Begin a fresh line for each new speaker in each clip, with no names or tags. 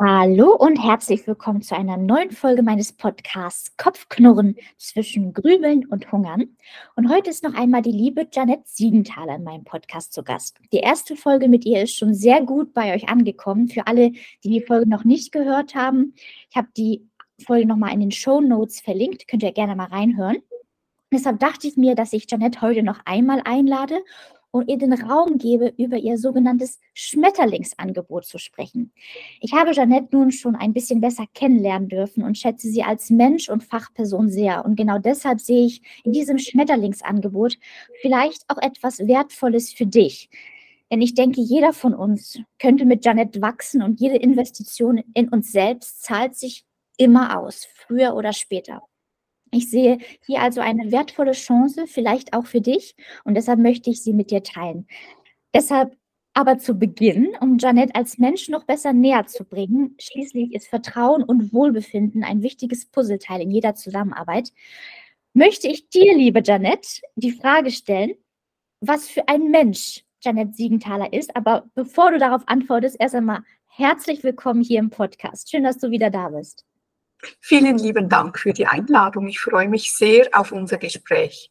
Hallo und herzlich willkommen zu einer neuen Folge meines Podcasts Kopfknurren zwischen Grübeln und Hungern. Und heute ist noch einmal die liebe Janette Siegenthaler in meinem Podcast zu Gast. Die erste Folge mit ihr ist schon sehr gut bei euch angekommen. Für alle, die die Folge noch nicht gehört haben, ich habe die Folge nochmal in den Show Notes verlinkt. Könnt ihr gerne mal reinhören. Deshalb dachte ich mir, dass ich Janette heute noch einmal einlade und ihr den Raum gebe, über ihr sogenanntes Schmetterlingsangebot zu sprechen. Ich habe Jeanette nun schon ein bisschen besser kennenlernen dürfen und schätze sie als Mensch und Fachperson sehr. Und genau deshalb sehe ich in diesem Schmetterlingsangebot vielleicht auch etwas Wertvolles für dich. Denn ich denke, jeder von uns könnte mit Jeanette wachsen und jede Investition in uns selbst zahlt sich immer aus, früher oder später. Ich sehe hier also eine wertvolle Chance, vielleicht auch für dich, und deshalb möchte ich sie mit dir teilen. Deshalb aber zu Beginn, um Janet als Mensch noch besser näher zu bringen, schließlich ist Vertrauen und Wohlbefinden ein wichtiges Puzzleteil in jeder Zusammenarbeit, möchte ich dir, liebe Janet, die Frage stellen, was für ein Mensch Janet Siegenthaler ist. Aber bevor du darauf antwortest, erst einmal herzlich willkommen hier im Podcast. Schön, dass du wieder da bist.
Vielen lieben Dank für die Einladung. Ich freue mich sehr auf unser Gespräch.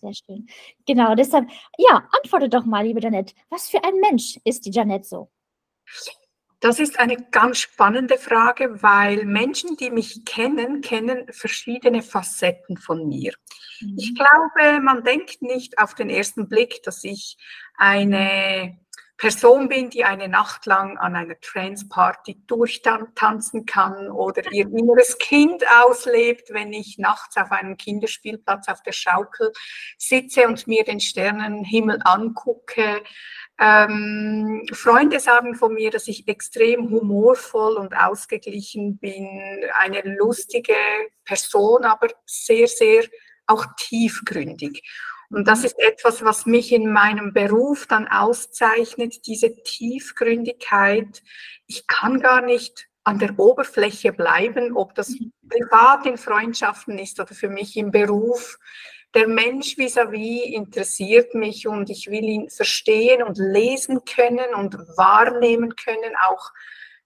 Sehr schön. Genau, deshalb, ja, antworte doch mal, liebe Janette. Was für ein Mensch ist die Janette so?
Das ist eine ganz spannende Frage, weil Menschen, die mich kennen, kennen verschiedene Facetten von mir. Mhm. Ich glaube, man denkt nicht auf den ersten Blick, dass ich eine Person bin, die eine Nacht lang an einer Trance-Party durchtanzen kann oder ihr inneres Kind auslebt, wenn ich nachts auf einem Kinderspielplatz auf der Schaukel sitze und mir den Sternenhimmel angucke. Ähm, Freunde sagen von mir, dass ich extrem humorvoll und ausgeglichen bin, eine lustige Person, aber sehr, sehr auch tiefgründig. Und das ist etwas, was mich in meinem Beruf dann auszeichnet, diese Tiefgründigkeit. Ich kann gar nicht an der Oberfläche bleiben, ob das privat in Freundschaften ist oder für mich im Beruf. Der Mensch vis-à-vis -vis interessiert mich und ich will ihn verstehen und lesen können und wahrnehmen können, auch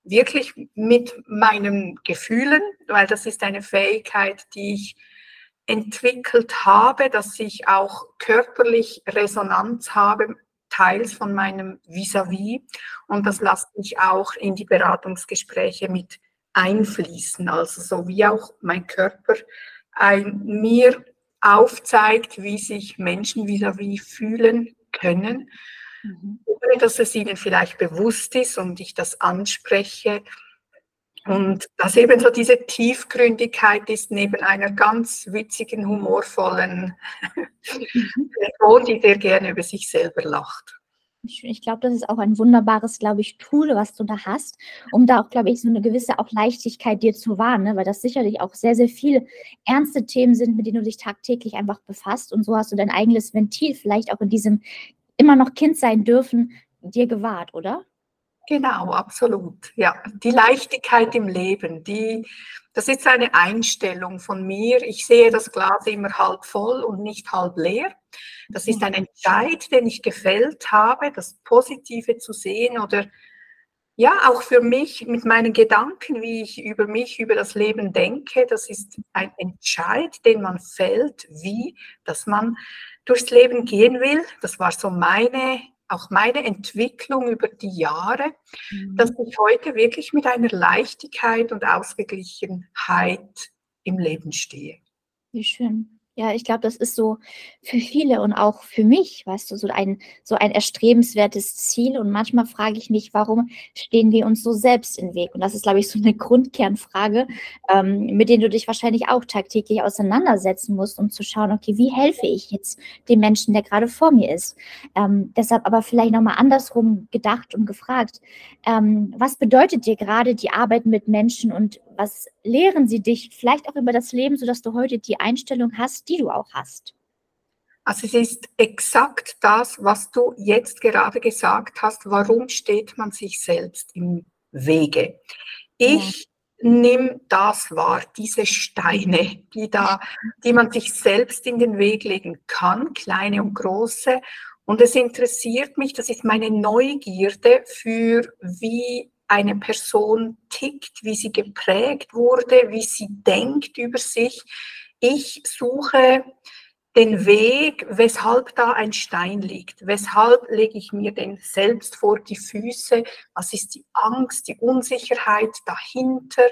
wirklich mit meinen Gefühlen, weil das ist eine Fähigkeit, die ich entwickelt habe, dass ich auch körperlich Resonanz habe, teils von meinem Vis-à-vis. -vis. Und das lässt mich auch in die Beratungsgespräche mit einfließen. Also so wie auch mein Körper ein, mir aufzeigt, wie sich Menschen vis-à-vis -vis fühlen können, mhm. ohne dass es ihnen vielleicht bewusst ist und ich das anspreche und dass eben so diese Tiefgründigkeit ist neben einer ganz witzigen, humorvollen mhm. Person, die sehr gerne über sich selber lacht.
Ich glaube, das ist auch ein wunderbares, glaube ich, Tool, was du da hast, um da auch, glaube ich, so eine gewisse auch Leichtigkeit dir zu wahren, ne? weil das sicherlich auch sehr, sehr viele ernste Themen sind, mit denen du dich tagtäglich einfach befasst. Und so hast du dein eigenes Ventil vielleicht auch in diesem immer noch Kind sein dürfen dir gewahrt, oder?
Genau, absolut. Ja, die Leichtigkeit im Leben, die, das ist eine Einstellung von mir. Ich sehe das Glas immer halb voll und nicht halb leer. Das ist ein Entscheid, den ich gefällt habe, das Positive zu sehen oder ja, auch für mich mit meinen Gedanken, wie ich über mich, über das Leben denke. Das ist ein Entscheid, den man fällt, wie, dass man durchs Leben gehen will. Das war so meine auch meine Entwicklung über die Jahre, mhm. dass ich heute wirklich mit einer Leichtigkeit und Ausgeglichenheit im Leben stehe.
Wie schön. Ja, ich glaube, das ist so für viele und auch für mich, weißt du, so ein, so ein erstrebenswertes Ziel. Und manchmal frage ich mich, warum stehen wir uns so selbst im Weg? Und das ist, glaube ich, so eine Grundkernfrage, ähm, mit der du dich wahrscheinlich auch tagtäglich auseinandersetzen musst, um zu schauen, okay, wie helfe ich jetzt dem Menschen, der gerade vor mir ist? Ähm, deshalb aber vielleicht nochmal andersrum gedacht und gefragt, ähm, was bedeutet dir gerade die Arbeit mit Menschen und was lehren sie dich vielleicht auch über das Leben, sodass du heute die Einstellung hast, die du auch hast?
Also es ist exakt das, was du jetzt gerade gesagt hast. Warum steht man sich selbst im Wege? Ich ja. nehme das wahr, diese Steine, die da, die man sich selbst in den Weg legen kann, kleine und große. Und es interessiert mich, das ist meine Neugierde für, wie eine Person tickt, wie sie geprägt wurde, wie sie denkt über sich. Ich suche den Weg, weshalb da ein Stein liegt. Weshalb lege ich mir den selbst vor die Füße? Was ist die Angst, die Unsicherheit dahinter?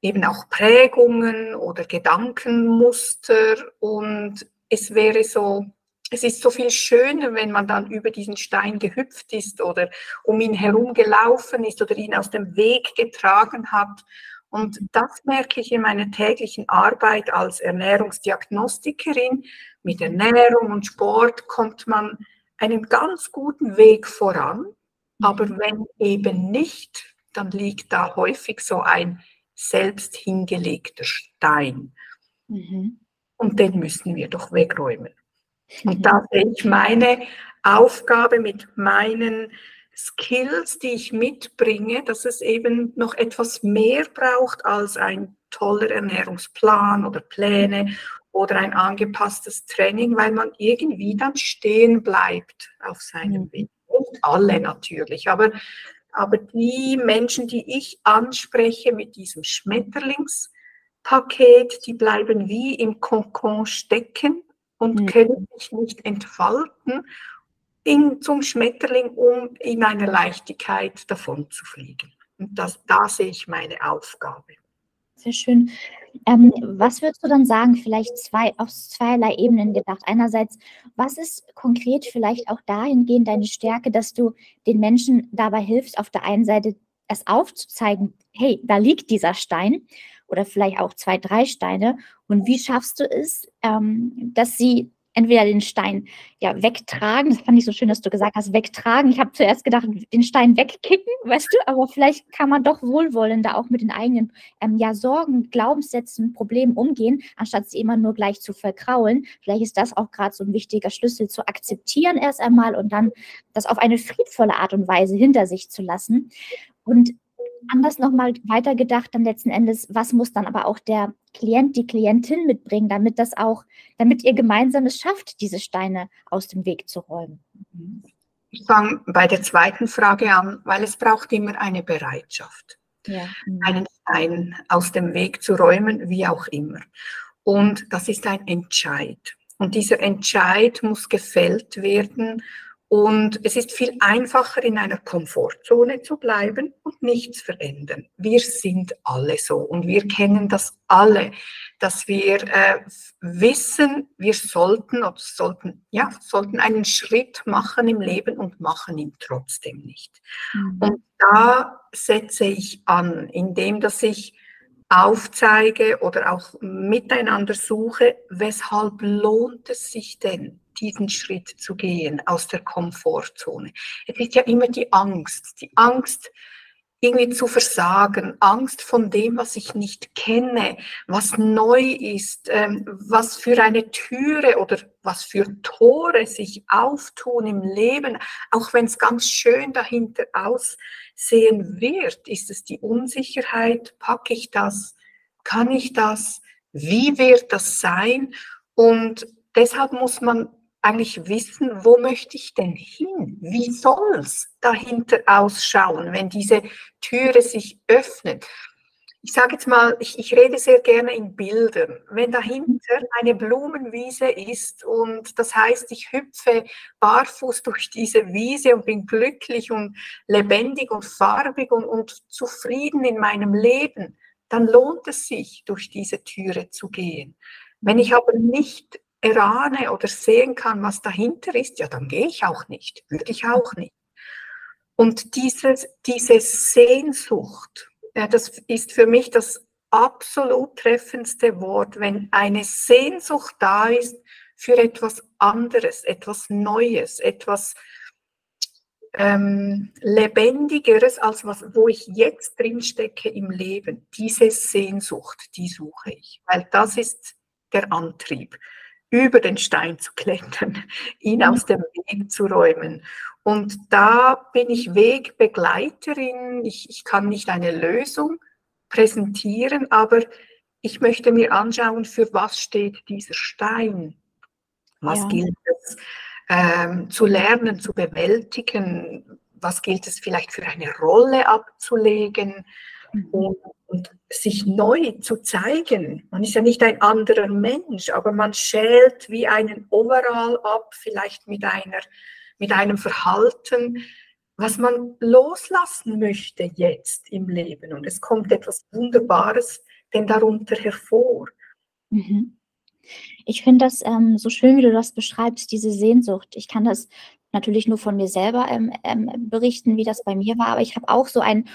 Eben auch Prägungen oder Gedankenmuster. Und es wäre so, es ist so viel schöner, wenn man dann über diesen Stein gehüpft ist oder um ihn herum gelaufen ist oder ihn aus dem Weg getragen hat und das merke ich in meiner täglichen Arbeit als Ernährungsdiagnostikerin. Mit Ernährung und Sport kommt man einen ganz guten Weg voran. Aber mhm. wenn eben nicht, dann liegt da häufig so ein selbst hingelegter Stein. Mhm. Und den müssen wir doch wegräumen. Und da sehe ich meine Aufgabe mit meinen Skills, die ich mitbringe, dass es eben noch etwas mehr braucht als ein toller Ernährungsplan oder Pläne oder ein angepasstes Training, weil man irgendwie dann stehen bleibt auf seinem mhm. Weg. Nicht alle natürlich, aber, aber die Menschen, die ich anspreche mit diesem Schmetterlingspaket, die bleiben wie im Kokon stecken und mhm. können sich nicht entfalten in, zum Schmetterling, um in einer Leichtigkeit davon zu fliegen. Und das, da sehe ich meine Aufgabe.
Sehr schön. Ähm, was würdest du dann sagen, vielleicht zwei, auf zweierlei Ebenen gedacht? Einerseits, was ist konkret vielleicht auch dahingehend deine Stärke, dass du den Menschen dabei hilfst, auf der einen Seite es aufzuzeigen, hey, da liegt dieser Stein oder vielleicht auch zwei, drei Steine. Und wie schaffst du es, ähm, dass sie entweder den Stein ja wegtragen, das fand ich so schön, dass du gesagt hast, wegtragen. Ich habe zuerst gedacht, den Stein wegkicken, weißt du, aber vielleicht kann man doch wohlwollender auch mit den eigenen ähm, ja, Sorgen, Glaubenssätzen, Problemen umgehen, anstatt sie immer nur gleich zu verkraulen. Vielleicht ist das auch gerade so ein wichtiger Schlüssel zu akzeptieren erst einmal und dann das auf eine friedvolle Art und Weise hinter sich zu lassen. Und anders nochmal weitergedacht, dann letzten Endes, was muss dann aber auch der Klient, die Klientin mitbringen, damit das auch, damit ihr gemeinsam es schafft, diese Steine aus dem Weg zu räumen?
Ich fange bei der zweiten Frage an, weil es braucht immer eine Bereitschaft, ja. Einen Stein aus dem Weg zu räumen, wie auch immer. Und das ist ein Entscheid. Und dieser Entscheid muss gefällt werden und es ist viel einfacher, in einer Komfortzone zu bleiben und nichts verändern. Wir sind alle so und wir kennen das alle, dass wir äh, wissen, wir sollten oder sollten, ja, sollten einen Schritt machen im Leben und machen ihn trotzdem nicht. Mhm. Und da setze ich an, indem dass ich aufzeige oder auch miteinander suche, weshalb lohnt es sich denn, diesen Schritt zu gehen aus der Komfortzone. Es ist ja immer die Angst, die Angst, irgendwie zu versagen, Angst von dem, was ich nicht kenne, was neu ist, ähm, was für eine Türe oder was für Tore sich auftun im Leben, auch wenn es ganz schön dahinter aussehen wird, ist es die Unsicherheit, packe ich das, kann ich das, wie wird das sein? Und deshalb muss man eigentlich wissen, wo möchte ich denn hin? Wie soll es dahinter ausschauen, wenn diese Türe sich öffnet? Ich sage jetzt mal, ich, ich rede sehr gerne in Bildern. Wenn dahinter eine Blumenwiese ist und das heißt, ich hüpfe barfuß durch diese Wiese und bin glücklich und lebendig und farbig und, und zufrieden in meinem Leben, dann lohnt es sich, durch diese Türe zu gehen. Wenn ich aber nicht erahne oder sehen kann, was dahinter ist, ja, dann gehe ich auch nicht, würde ich auch nicht. Und dieses, diese Sehnsucht, ja, das ist für mich das absolut treffendste Wort, wenn eine Sehnsucht da ist für etwas anderes, etwas Neues, etwas ähm, Lebendigeres, als was, wo ich jetzt drin stecke im Leben. Diese Sehnsucht, die suche ich, weil das ist der Antrieb über den Stein zu klettern, ihn aus dem Weg zu räumen. Und da bin ich Wegbegleiterin. Ich, ich kann nicht eine Lösung präsentieren, aber ich möchte mir anschauen, für was steht dieser Stein? Was ja. gilt es ähm, zu lernen, zu bewältigen? was gilt es vielleicht für eine Rolle abzulegen mhm. und, und, sich neu zu zeigen. Man ist ja nicht ein anderer Mensch, aber man schält wie einen Overall ab, vielleicht mit, einer, mit einem Verhalten, was man loslassen möchte jetzt im Leben. Und es kommt etwas Wunderbares denn darunter hervor.
Mhm. Ich finde das ähm, so schön, wie du das beschreibst, diese Sehnsucht. Ich kann das natürlich nur von mir selber ähm, ähm, berichten, wie das bei mir war, aber ich habe auch so ein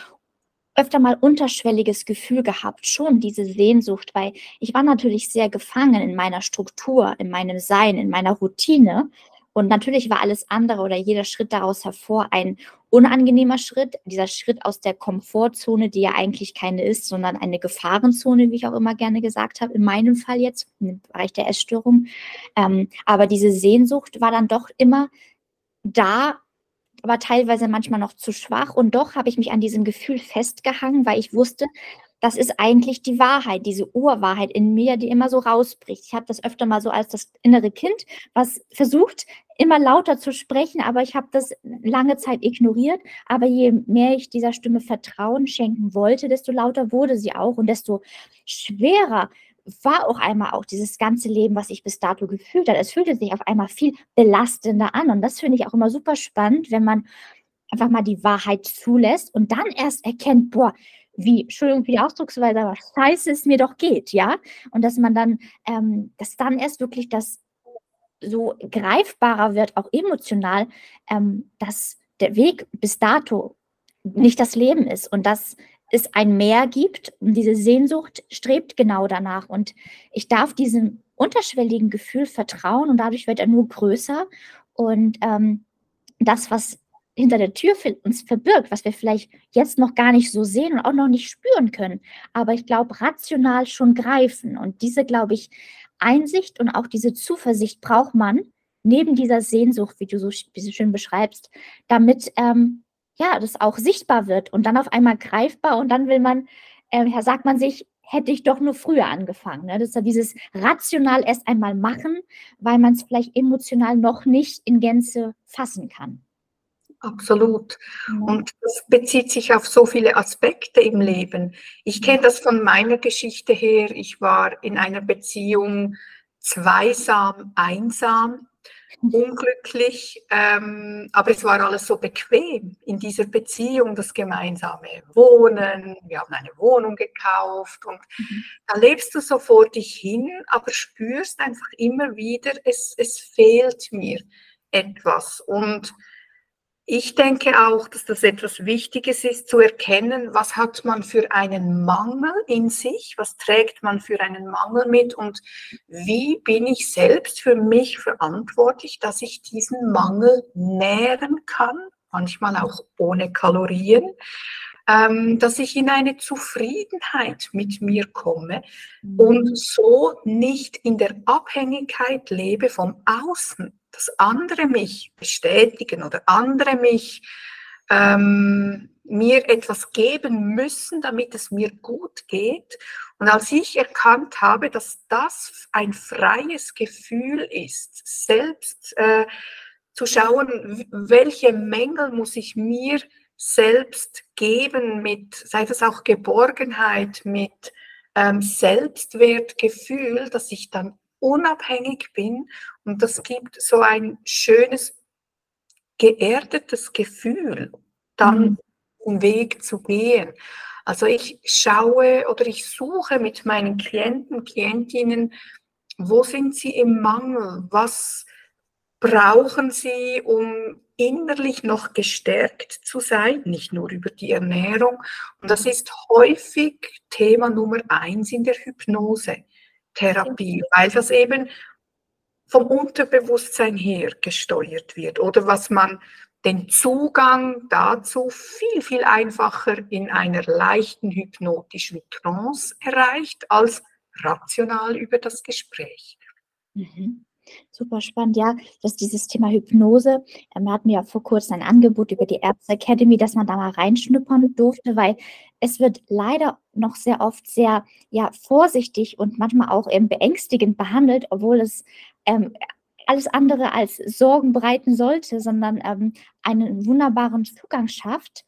öfter mal unterschwelliges Gefühl gehabt, schon diese Sehnsucht, weil ich war natürlich sehr gefangen in meiner Struktur, in meinem Sein, in meiner Routine und natürlich war alles andere oder jeder Schritt daraus hervor ein unangenehmer Schritt, dieser Schritt aus der Komfortzone, die ja eigentlich keine ist, sondern eine Gefahrenzone, wie ich auch immer gerne gesagt habe, in meinem Fall jetzt, im Bereich der Essstörung. Ähm, aber diese Sehnsucht war dann doch immer da, aber teilweise manchmal noch zu schwach. Und doch habe ich mich an diesem Gefühl festgehangen, weil ich wusste, das ist eigentlich die Wahrheit, diese Urwahrheit in mir, die immer so rausbricht. Ich habe das öfter mal so als das innere Kind, was versucht, immer lauter zu sprechen, aber ich habe das lange Zeit ignoriert. Aber je mehr ich dieser Stimme Vertrauen schenken wollte, desto lauter wurde sie auch und desto schwerer war auch einmal auch dieses ganze Leben, was ich bis dato gefühlt habe. Es fühlte sich auf einmal viel belastender an und das finde ich auch immer super spannend, wenn man einfach mal die Wahrheit zulässt und dann erst erkennt, boah, wie, Entschuldigung für die Ausdrucksweise, aber scheiße es mir doch geht, ja. Und dass man dann, ähm, dass dann erst wirklich das so greifbarer wird, auch emotional, ähm, dass der Weg bis dato nicht das Leben ist und dass es ein Mehr gibt und diese Sehnsucht strebt genau danach. Und ich darf diesem unterschwelligen Gefühl vertrauen und dadurch wird er nur größer. Und ähm, das, was hinter der Tür uns verbirgt, was wir vielleicht jetzt noch gar nicht so sehen und auch noch nicht spüren können, aber ich glaube, rational schon greifen. Und diese, glaube ich, Einsicht und auch diese Zuversicht braucht man neben dieser Sehnsucht, wie du so, wie so schön beschreibst, damit ähm, ja, das auch sichtbar wird und dann auf einmal greifbar und dann will man, äh, sagt man sich, hätte ich doch nur früher angefangen. Ne? Das ist ja dieses rational erst einmal machen, weil man es vielleicht emotional noch nicht in Gänze fassen kann.
Absolut. Und das bezieht sich auf so viele Aspekte im Leben. Ich kenne das von meiner Geschichte her. Ich war in einer Beziehung zweisam, einsam, unglücklich, ähm, aber es war alles so bequem in dieser Beziehung, das gemeinsame Wohnen. Wir haben eine Wohnung gekauft und mhm. da lebst du so vor dich hin, aber spürst einfach immer wieder, es, es fehlt mir etwas. Und ich denke auch, dass das etwas Wichtiges ist, zu erkennen, was hat man für einen Mangel in sich, was trägt man für einen Mangel mit und wie bin ich selbst für mich verantwortlich, dass ich diesen Mangel nähren kann, manchmal auch ohne Kalorien, ähm, dass ich in eine Zufriedenheit mit mir komme mhm. und so nicht in der Abhängigkeit lebe vom Außen dass andere mich bestätigen oder andere mich ähm, mir etwas geben müssen, damit es mir gut geht. Und als ich erkannt habe, dass das ein freies Gefühl ist, selbst äh, zu schauen, welche Mängel muss ich mir selbst geben mit, sei das auch Geborgenheit, mit ähm, Selbstwertgefühl, dass ich dann unabhängig bin und das gibt so ein schönes, geerdetes Gefühl, dann mhm. den Weg zu gehen. Also ich schaue oder ich suche mit meinen Klienten, Klientinnen, wo sind sie im Mangel? Was brauchen sie, um innerlich noch gestärkt zu sein, nicht nur über die Ernährung. Und das ist häufig Thema Nummer eins in der Hypnose. Therapie, weil das eben vom Unterbewusstsein her gesteuert wird oder was man den Zugang dazu viel, viel einfacher in einer leichten hypnotischen Trance erreicht als rational über das Gespräch.
Mhm. Super spannend, ja, dass dieses Thema Hypnose, ähm, wir hatten ja vor kurzem ein Angebot über die Ärzte Academy, dass man da mal reinschnuppern durfte, weil es wird leider noch sehr oft sehr ja, vorsichtig und manchmal auch ähm, beängstigend behandelt, obwohl es ähm, alles andere als Sorgen bereiten sollte, sondern ähm, einen wunderbaren Zugang schafft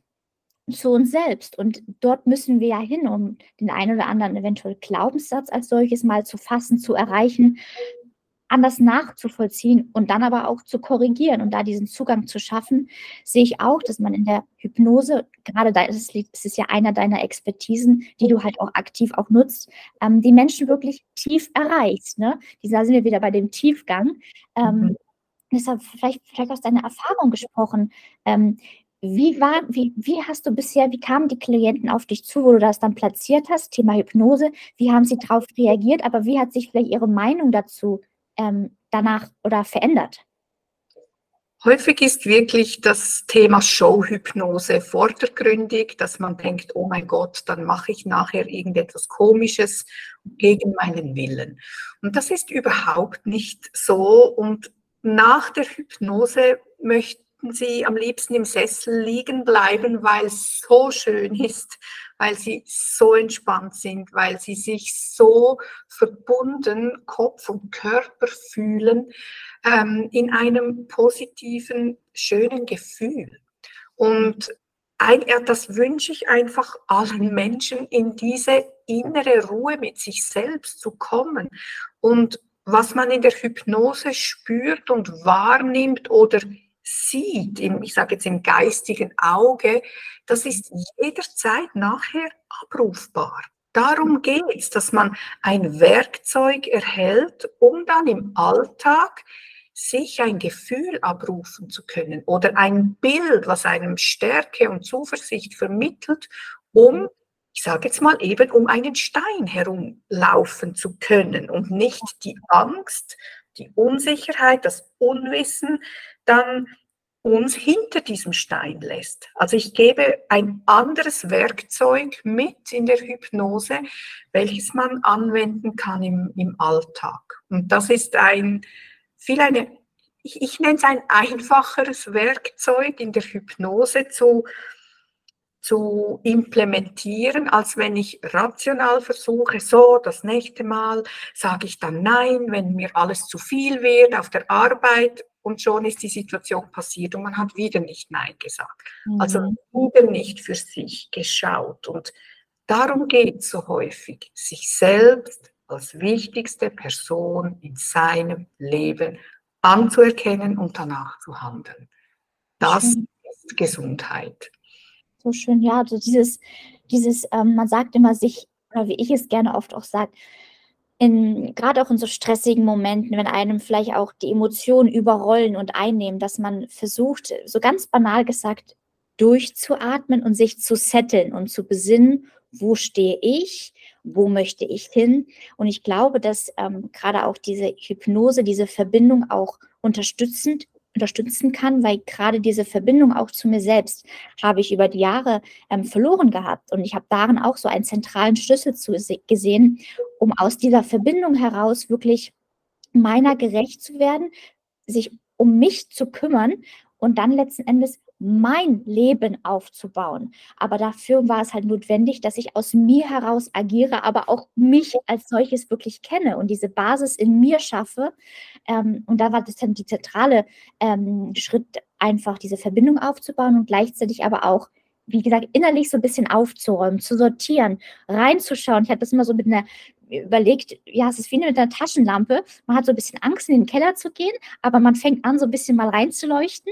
zu uns selbst. Und dort müssen wir ja hin, um den einen oder anderen eventuell Glaubenssatz als solches mal zu fassen, zu erreichen, anders nachzuvollziehen und dann aber auch zu korrigieren und da diesen Zugang zu schaffen, sehe ich auch, dass man in der Hypnose, gerade da ist es, es ist ja einer deiner Expertisen, die du halt auch aktiv auch nutzt, ähm, die Menschen wirklich tief erreicht. Ne? Da sind wir wieder bei dem Tiefgang. Ähm, mhm. Deshalb vielleicht, vielleicht aus deiner Erfahrung gesprochen. Ähm, wie, war, wie, wie hast du bisher, wie kamen die Klienten auf dich zu, wo du das dann platziert hast, Thema Hypnose? Wie haben sie darauf reagiert? Aber wie hat sich vielleicht ihre Meinung dazu ähm, danach oder verändert?
Häufig ist wirklich das Thema Showhypnose vordergründig, dass man denkt, oh mein Gott, dann mache ich nachher irgendetwas Komisches gegen meinen Willen. Und das ist überhaupt nicht so. Und nach der Hypnose möchte sie am liebsten im Sessel liegen bleiben, weil es so schön ist, weil sie so entspannt sind, weil sie sich so verbunden, Kopf und Körper fühlen, ähm, in einem positiven, schönen Gefühl. Und ein, das wünsche ich einfach allen Menschen, in diese innere Ruhe mit sich selbst zu kommen. Und was man in der Hypnose spürt und wahrnimmt oder sieht, im, ich sage jetzt im geistigen Auge, das ist jederzeit nachher abrufbar. Darum geht es, dass man ein Werkzeug erhält, um dann im Alltag sich ein Gefühl abrufen zu können oder ein Bild, was einem Stärke und Zuversicht vermittelt, um, ich sage jetzt mal eben, um einen Stein herumlaufen zu können und nicht die Angst, die Unsicherheit, das Unwissen dann uns hinter diesem Stein lässt. Also ich gebe ein anderes Werkzeug mit in der Hypnose, welches man anwenden kann im, im Alltag. Und das ist ein, viel eine, ich, ich nenne es ein einfacheres Werkzeug in der Hypnose zu, zu implementieren, als wenn ich rational versuche, so, das nächste Mal sage ich dann nein, wenn mir alles zu viel wird auf der Arbeit und schon ist die Situation passiert und man hat wieder nicht Nein gesagt. Also mhm. Also wieder nicht für sich geschaut. Und darum geht es so häufig, sich selbst als wichtigste Person in seinem Leben anzuerkennen und danach zu handeln. Das ist Gesundheit.
So schön, ja, also dieses, dieses ähm, man sagt immer sich, oder wie ich es gerne oft auch sage, in, gerade auch in so stressigen Momenten, wenn einem vielleicht auch die Emotionen überrollen und einnehmen, dass man versucht, so ganz banal gesagt, durchzuatmen und sich zu setteln und zu besinnen, wo stehe ich, wo möchte ich hin. Und ich glaube, dass ähm, gerade auch diese Hypnose, diese Verbindung auch unterstützend unterstützen kann, weil gerade diese Verbindung auch zu mir selbst habe ich über die Jahre ähm, verloren gehabt. Und ich habe darin auch so einen zentralen Schlüssel zu gesehen, um aus dieser Verbindung heraus wirklich meiner gerecht zu werden, sich um mich zu kümmern und dann letzten Endes mein Leben aufzubauen. Aber dafür war es halt notwendig, dass ich aus mir heraus agiere, aber auch mich als solches wirklich kenne und diese Basis in mir schaffe. Ähm, und da war das dann die zentrale ähm, Schritt, einfach diese Verbindung aufzubauen und gleichzeitig aber auch wie gesagt, innerlich so ein bisschen aufzuräumen, zu sortieren, reinzuschauen. Ich habe das immer so mit einer überlegt, ja, es ist wie mit einer Taschenlampe. Man hat so ein bisschen Angst, in den Keller zu gehen, aber man fängt an, so ein bisschen mal reinzuleuchten.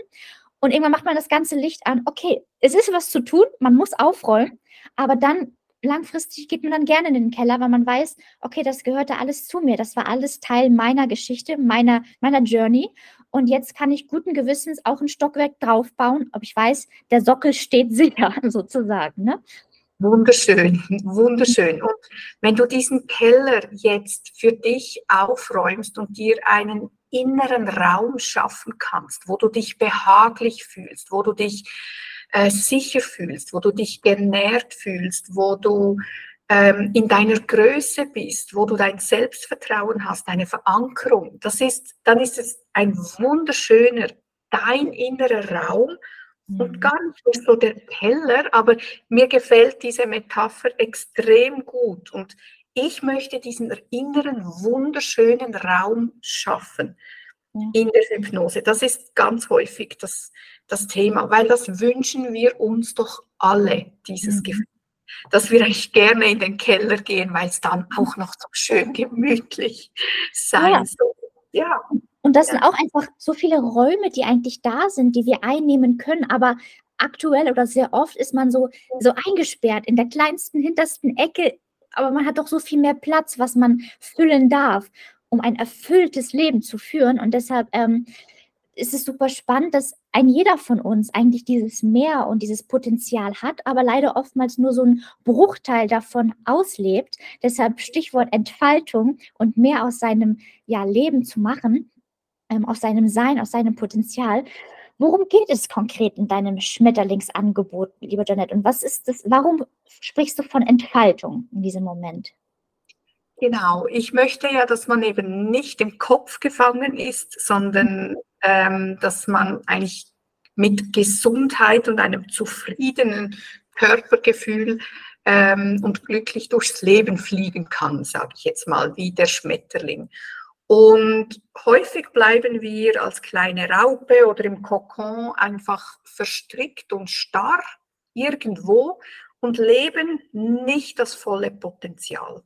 Und irgendwann macht man das ganze Licht an. Okay, es ist was zu tun, man muss aufräumen, aber dann langfristig geht man dann gerne in den Keller, weil man weiß, okay, das gehörte alles zu mir. Das war alles Teil meiner Geschichte, meiner, meiner Journey. Und jetzt kann ich guten Gewissens auch ein Stockwerk draufbauen, ob ich weiß, der Sockel steht sicher, sozusagen. Ne?
Wunderschön, wunderschön. Und wenn du diesen Keller jetzt für dich aufräumst und dir einen inneren Raum schaffen kannst, wo du dich behaglich fühlst, wo du dich äh, sicher fühlst, wo du dich genährt fühlst, wo du ähm, in deiner Größe bist, wo du dein Selbstvertrauen hast, deine Verankerung, das ist, dann ist es ein wunderschöner, dein innerer Raum und mhm. gar nicht mehr so der Keller, aber mir gefällt diese Metapher extrem gut und ich möchte diesen inneren, wunderschönen Raum schaffen. ja. in der Hypnose. Das ist ganz häufig das, das Thema, weil das wünschen wir uns doch alle, dieses mhm. Gefühl. Dass wir eigentlich gerne in den Keller gehen, weil es dann auch noch so schön gemütlich sein ja. soll.
Ja. Und das ja. sind auch einfach so viele Räume, die eigentlich da sind, die wir einnehmen können, aber aktuell oder sehr oft ist man so, so eingesperrt in der kleinsten, hintersten Ecke, aber man hat doch so viel mehr Platz, was man füllen darf, um ein erfülltes Leben zu führen. Und deshalb ähm, ist es super spannend, dass ein jeder von uns eigentlich dieses Mehr und dieses Potenzial hat, aber leider oftmals nur so ein Bruchteil davon auslebt. Deshalb Stichwort Entfaltung und mehr aus seinem ja, Leben zu machen, ähm, aus seinem Sein, aus seinem Potenzial. Worum geht es konkret in deinem Schmetterlingsangebot, lieber Janet? Und was ist das? Warum sprichst du von Entfaltung in diesem Moment?
Genau, ich möchte ja, dass man eben nicht im Kopf gefangen ist, sondern ähm, dass man eigentlich mit Gesundheit und einem zufriedenen Körpergefühl ähm, und glücklich durchs Leben fliegen kann, sage ich jetzt mal, wie der Schmetterling. Und häufig bleiben wir als kleine Raupe oder im Kokon einfach verstrickt und starr irgendwo und leben nicht das volle Potenzial.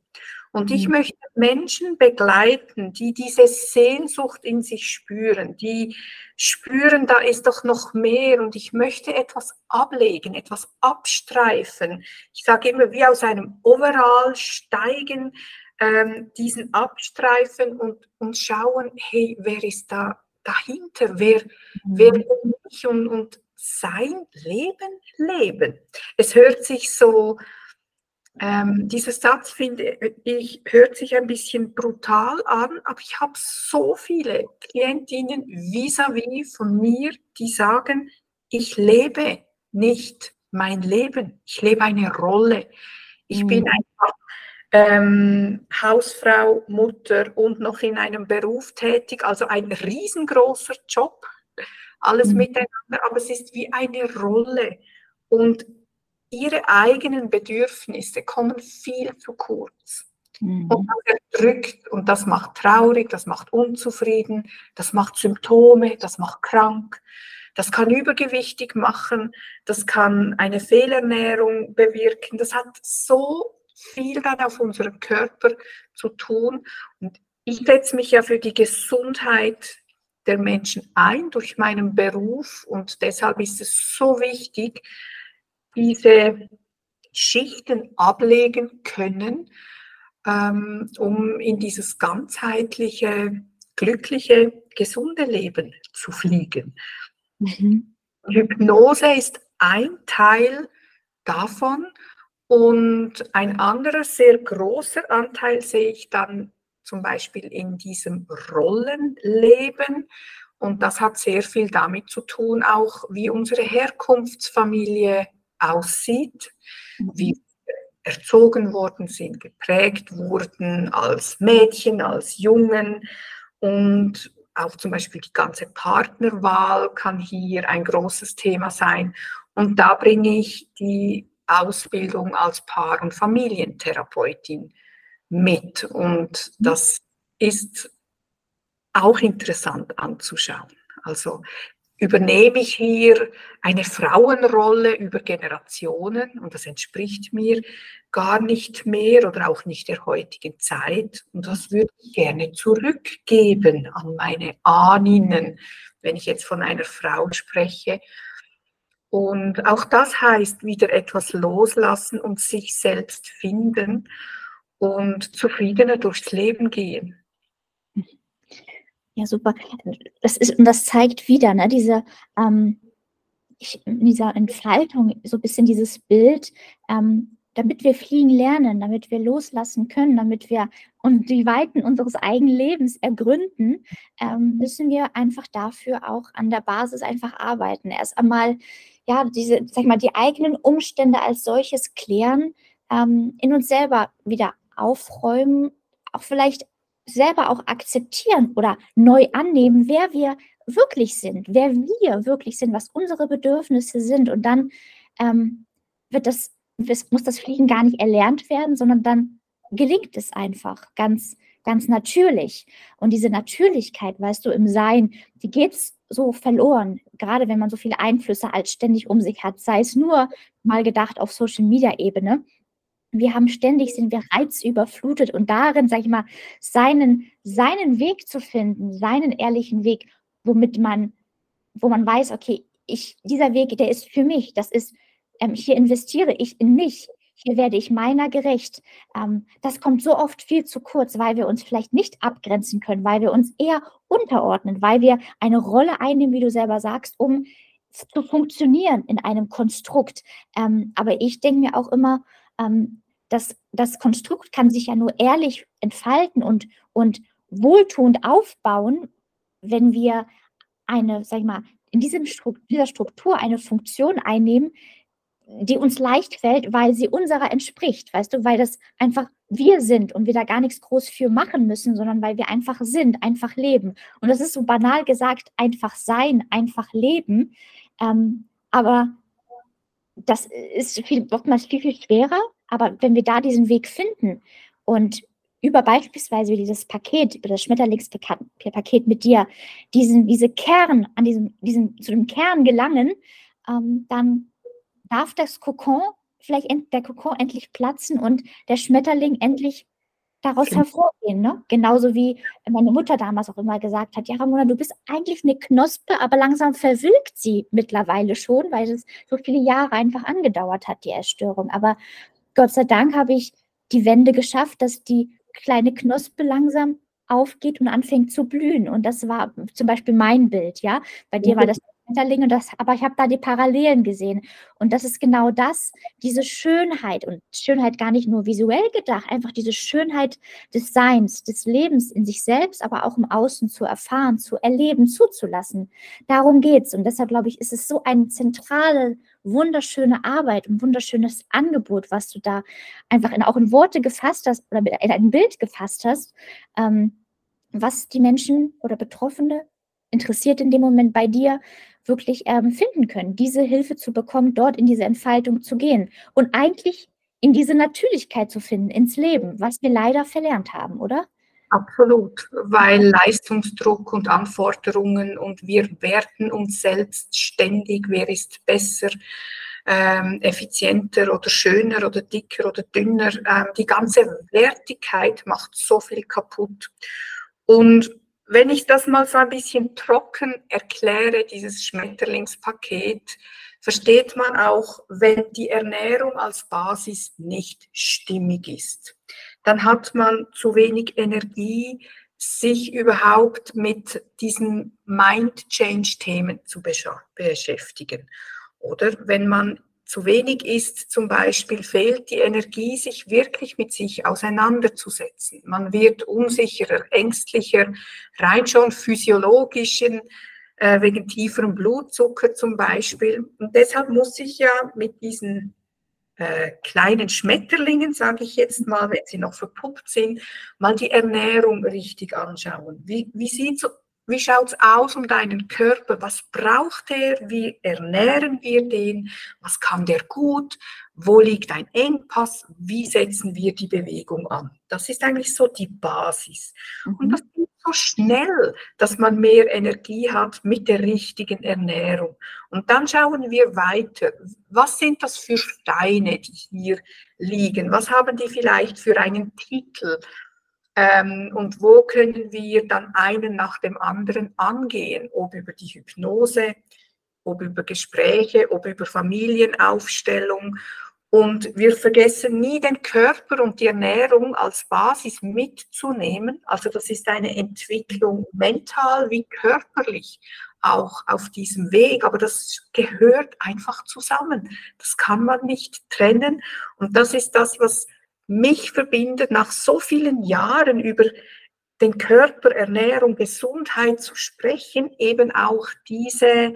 Und ich mhm. möchte Menschen begleiten, die diese Sehnsucht in sich spüren, die spüren, da ist doch noch mehr und ich möchte etwas ablegen, etwas abstreifen. Ich sage immer, wie aus einem Overall steigen, ähm, diesen abstreifen und, und schauen, hey, wer ist da dahinter? Wer, mhm. wer bin ich und, und sein Leben leben? Es hört sich so ähm, dieser Satz, finde ich, hört sich ein bisschen brutal an, aber ich habe so viele Klientinnen vis-à-vis -vis von mir, die sagen, ich lebe nicht mein Leben, ich lebe eine Rolle. Ich mhm. bin einfach ähm, Hausfrau, Mutter und noch in einem Beruf tätig, also ein riesengroßer Job, alles mhm. miteinander, aber es ist wie eine Rolle. Und ihre eigenen Bedürfnisse kommen viel zu kurz. Mhm. Und das erdrückt und das macht traurig, das macht unzufrieden, das macht Symptome, das macht krank, das kann übergewichtig machen, das kann eine Fehlernährung bewirken. Das hat so viel dann auf unseren Körper zu tun. Und ich setze mich ja für die Gesundheit der Menschen ein durch meinen Beruf und deshalb ist es so wichtig, diese Schichten ablegen können, ähm, um in dieses ganzheitliche, glückliche, gesunde Leben zu fliegen. Mhm. Hypnose ist ein Teil davon und ein anderer sehr großer Anteil sehe ich dann zum Beispiel in diesem Rollenleben. Und das hat sehr viel damit zu tun, auch wie unsere Herkunftsfamilie aussieht, mhm. wie wir erzogen worden sind, geprägt wurden als Mädchen, als Jungen und auch zum Beispiel die ganze Partnerwahl kann hier ein großes Thema sein. Und da bringe ich die Ausbildung als Paar- und Familientherapeutin mit. Und das ist auch interessant anzuschauen. Also übernehme ich hier eine Frauenrolle über Generationen und das entspricht mir gar nicht mehr oder auch nicht der heutigen Zeit. Und das würde ich gerne zurückgeben an meine Ahninnen, wenn ich jetzt von einer Frau spreche. Und auch das heißt wieder etwas loslassen und sich selbst finden und zufriedener durchs Leben gehen.
Ja, super. Das ist, und das zeigt wieder, ne, diese, ähm, ich, dieser Entfaltung, so ein bisschen dieses Bild, ähm, damit wir fliegen lernen, damit wir loslassen können, damit wir und die Weiten unseres eigenen Lebens ergründen, ähm, müssen wir einfach dafür auch an der Basis einfach arbeiten. Erst einmal, ja, diese, sag mal, die eigenen Umstände als solches klären, ähm, in uns selber wieder aufräumen, auch vielleicht selber auch akzeptieren oder neu annehmen, wer wir wirklich sind, wer wir wirklich sind, was unsere Bedürfnisse sind. Und dann ähm, wird das, muss das Fliegen gar nicht erlernt werden, sondern dann gelingt es einfach ganz, ganz natürlich. Und diese Natürlichkeit, weißt du, im Sein, die geht so verloren, gerade wenn man so viele Einflüsse als ständig um sich hat, sei es nur mal gedacht auf Social-Media-Ebene. Wir haben ständig, sind wir reizüberflutet und darin, sag ich mal, seinen, seinen Weg zu finden, seinen ehrlichen Weg, womit man, wo man weiß, okay, ich, dieser Weg, der ist für mich, das ist, ähm, hier investiere ich in mich, hier werde ich meiner gerecht. Ähm, das kommt so oft viel zu kurz, weil wir uns vielleicht nicht abgrenzen können, weil wir uns eher unterordnen, weil wir eine Rolle einnehmen, wie du selber sagst, um zu funktionieren in einem Konstrukt. Ähm, aber ich denke mir auch immer, ähm, dass das Konstrukt kann sich ja nur ehrlich entfalten und, und wohltuend aufbauen, wenn wir eine, sag ich mal, in diesem Struktur, dieser Struktur eine Funktion einnehmen, die uns leicht fällt, weil sie unserer entspricht, weißt du, weil das einfach wir sind und wir da gar nichts groß für machen müssen, sondern weil wir einfach sind, einfach leben. Und das ist so banal gesagt, einfach sein, einfach leben. Ähm, aber das ist viel, oftmals viel, viel schwerer. Aber wenn wir da diesen Weg finden und über beispielsweise dieses Paket, über das Schmetterlingspaket mit dir, diesen, diese Kern, an diesem, diesem, zu dem Kern gelangen, ähm, dann darf das Kokon, vielleicht der Kokon endlich platzen und der Schmetterling endlich daraus genau. hervorgehen. Ne? Genauso wie meine Mutter damals auch immer gesagt hat, ja Ramona, du bist eigentlich eine Knospe, aber langsam verwilkt sie mittlerweile schon, weil es so viele Jahre einfach angedauert hat, die Erstörung. Aber Gott sei Dank habe ich die Wende geschafft, dass die kleine Knospe langsam aufgeht und anfängt zu blühen. Und das war zum Beispiel mein Bild, ja. Bei dir war das Schmetterlinge, das, aber ich habe da die Parallelen gesehen. Und das ist genau das, diese Schönheit und Schönheit gar nicht nur visuell gedacht, einfach diese Schönheit des Seins, des Lebens in sich selbst, aber auch im Außen zu erfahren, zu erleben, zuzulassen. Darum geht es. Und deshalb glaube ich, ist es so eine zentrale, wunderschöne Arbeit, ein wunderschönes Angebot, was du da einfach in, auch in Worte gefasst hast oder in ein Bild gefasst hast, ähm, was die Menschen oder Betroffene interessiert in dem Moment bei dir wirklich ähm, finden können, diese Hilfe zu bekommen, dort in diese Entfaltung zu gehen und eigentlich in diese Natürlichkeit zu finden, ins Leben, was wir leider verlernt haben, oder?
Absolut, weil Leistungsdruck und Anforderungen und wir werten uns selbst ständig, wer ist besser, ähm, effizienter oder schöner oder dicker oder dünner. Ähm, die ganze Wertigkeit macht so viel kaputt. Und wenn ich das mal so ein bisschen trocken erkläre, dieses Schmetterlingspaket, versteht man auch, wenn die Ernährung als Basis nicht stimmig ist, dann hat man zu wenig Energie, sich überhaupt mit diesen Mind-Change-Themen zu beschäftigen. Oder wenn man zu wenig ist, zum Beispiel, fehlt die Energie, sich wirklich mit sich auseinanderzusetzen. Man wird unsicherer, ängstlicher, rein schon physiologischen, äh, wegen tieferem Blutzucker zum Beispiel. Und deshalb muss ich ja mit diesen äh, kleinen Schmetterlingen, sage ich jetzt mal, wenn sie noch verpuppt sind, mal die Ernährung richtig anschauen. Wie, wie sieht so wie schaut es aus um deinen Körper? Was braucht er? Wie ernähren wir den? Was kann der gut? Wo liegt ein Engpass? Wie setzen wir die Bewegung an? Das ist eigentlich so die Basis. Mhm. Und das geht so schnell, dass man mehr Energie hat mit der richtigen Ernährung. Und dann schauen wir weiter. Was sind das für Steine, die hier liegen? Was haben die vielleicht für einen Titel? Ähm, und wo können wir dann einen nach dem anderen angehen, ob über die Hypnose, ob über Gespräche, ob über Familienaufstellung. Und wir vergessen nie den Körper und die Ernährung als Basis mitzunehmen. Also das ist eine Entwicklung mental wie körperlich auch auf diesem Weg, aber das gehört einfach zusammen. Das kann man nicht trennen. Und das ist das, was mich verbindet, nach so vielen Jahren über den Körper, Ernährung, Gesundheit zu sprechen, eben auch diese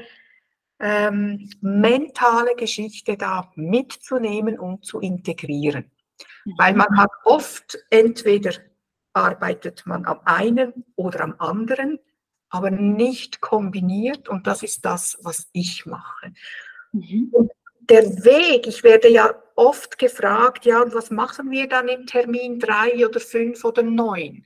ähm, mentale Geschichte da mitzunehmen und zu integrieren. Mhm. Weil man hat oft entweder arbeitet man am einen oder am anderen, aber nicht kombiniert und das ist das, was ich mache. Mhm. Und der Weg, ich werde ja oft gefragt, ja, und was machen wir dann im Termin drei oder fünf oder neun?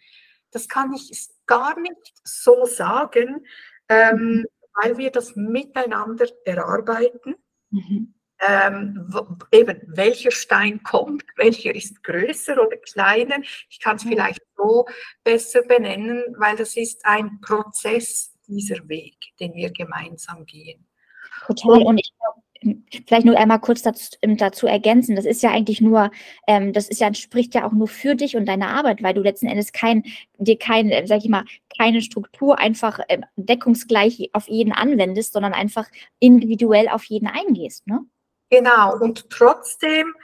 das kann ich gar nicht so sagen, ähm, mhm. weil wir das miteinander erarbeiten. Mhm. Ähm, eben, welcher Stein kommt, welcher ist größer oder kleiner. Ich kann es mhm. vielleicht so besser benennen, weil das ist ein Prozess, dieser Weg, den wir gemeinsam gehen.
Total. Und ich glaube, vielleicht nur einmal kurz dazu, ähm, dazu, ergänzen. Das ist ja eigentlich nur, ähm, das ist ja, spricht ja auch nur für dich und deine Arbeit, weil du letzten Endes kein, dir kein, äh, sag ich mal, keine Struktur einfach äh, deckungsgleich auf jeden anwendest, sondern einfach individuell auf jeden eingehst, ne?
Genau. Und trotzdem